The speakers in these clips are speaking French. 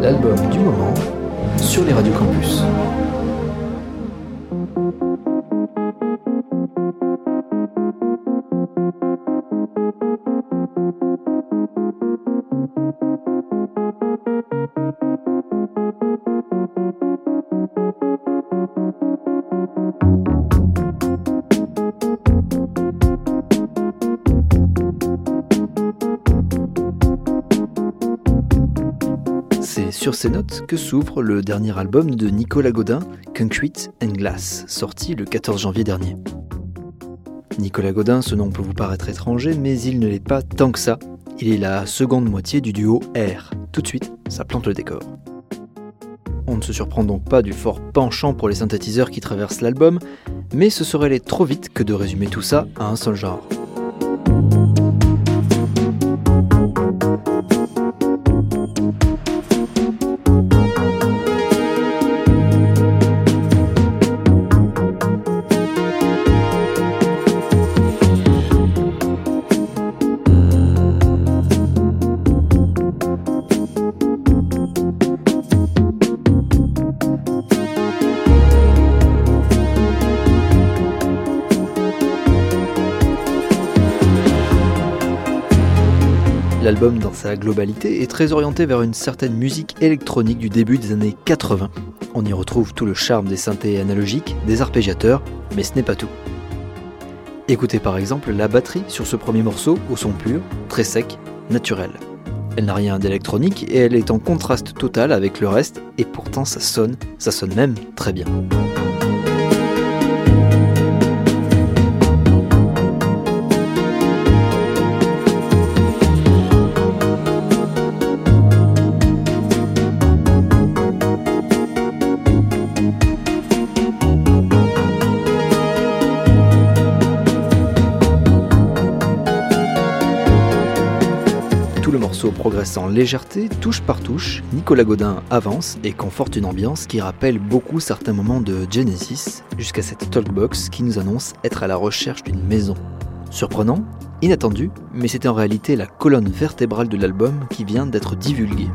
l'album du moment sur les radios campus. Sur ces notes que s'ouvre le dernier album de Nicolas Godin, Concrete and Glass, sorti le 14 janvier dernier. Nicolas Godin, ce nom peut vous paraître étranger, mais il ne l'est pas tant que ça. Il est la seconde moitié du duo R. Tout de suite, ça plante le décor. On ne se surprend donc pas du fort penchant pour les synthétiseurs qui traversent l'album, mais ce serait aller trop vite que de résumer tout ça à un seul genre. Dans sa globalité, est très orienté vers une certaine musique électronique du début des années 80. On y retrouve tout le charme des synthés analogiques, des arpégiateurs, mais ce n'est pas tout. Écoutez par exemple la batterie sur ce premier morceau au son pur, très sec, naturel. Elle n'a rien d'électronique et elle est en contraste total avec le reste, et pourtant ça sonne, ça sonne même très bien. Tout le morceau progresse en légèreté, touche par touche, Nicolas Godin avance et conforte une ambiance qui rappelle beaucoup certains moments de Genesis, jusqu'à cette talkbox qui nous annonce être à la recherche d'une maison. Surprenant, inattendu, mais c'est en réalité la colonne vertébrale de l'album qui vient d'être divulguée.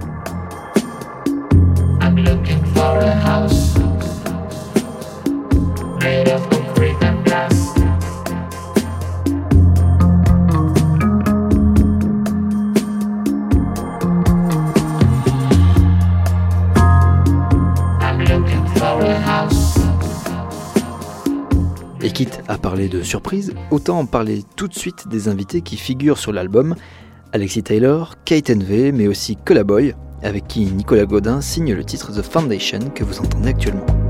Quitte à parler de surprise, autant en parler tout de suite des invités qui figurent sur l'album Alexis Taylor, Kate NV, mais aussi Boy, avec qui Nicolas Godin signe le titre The Foundation que vous entendez actuellement.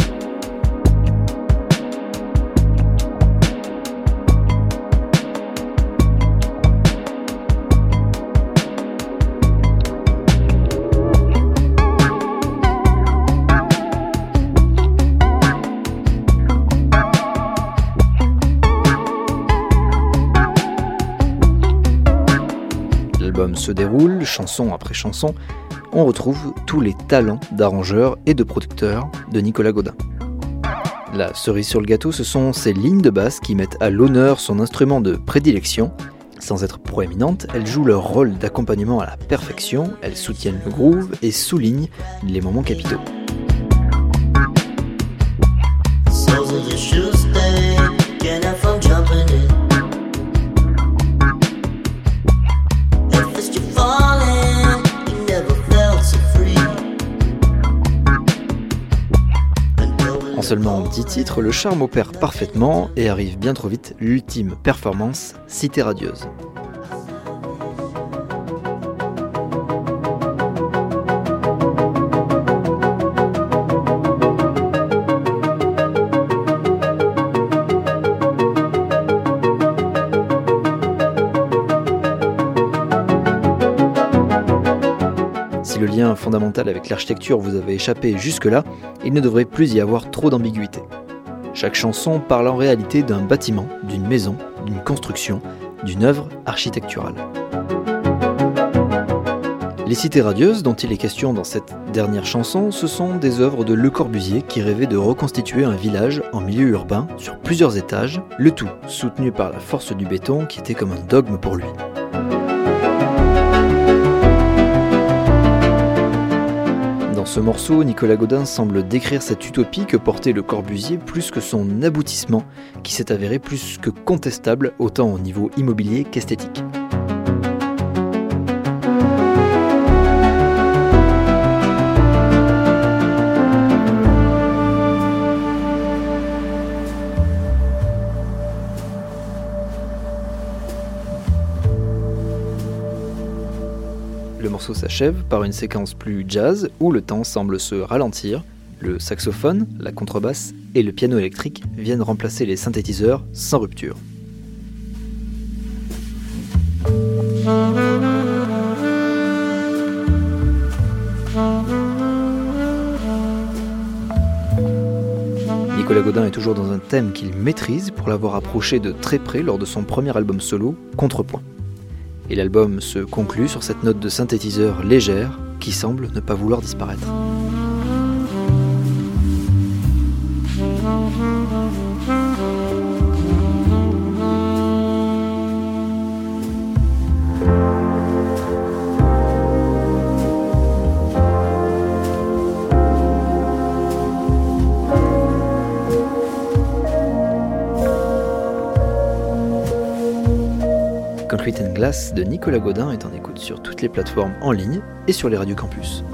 Se déroule, chanson après chanson, on retrouve tous les talents d'arrangeurs et de producteurs de Nicolas Godin. La cerise sur le gâteau, ce sont ces lignes de basse qui mettent à l'honneur son instrument de prédilection. Sans être proéminentes, elles jouent leur rôle d'accompagnement à la perfection, elles soutiennent le groove et soulignent les moments capitaux. Seulement 10 titres, le charme opère parfaitement et arrive bien trop vite l'ultime performance, Cité radieuse. Si le lien fondamental avec l'architecture vous avait échappé jusque-là, il ne devrait plus y avoir trop d'ambiguïté. Chaque chanson parle en réalité d'un bâtiment, d'une maison, d'une construction, d'une œuvre architecturale. Les cités radieuses dont il est question dans cette dernière chanson, ce sont des œuvres de Le Corbusier qui rêvait de reconstituer un village en milieu urbain sur plusieurs étages, le tout soutenu par la force du béton qui était comme un dogme pour lui. Ce morceau, Nicolas Godin semble décrire cette utopie que portait le Corbusier plus que son aboutissement, qui s'est avéré plus que contestable autant au niveau immobilier qu'esthétique. S'achève par une séquence plus jazz où le temps semble se ralentir. Le saxophone, la contrebasse et le piano électrique viennent remplacer les synthétiseurs sans rupture. Nicolas Godin est toujours dans un thème qu'il maîtrise pour l'avoir approché de très près lors de son premier album solo, Contrepoint. Et l'album se conclut sur cette note de synthétiseur légère qui semble ne pas vouloir disparaître. Concrete and Glass de Nicolas Godin est en écoute sur toutes les plateformes en ligne et sur les radios campus.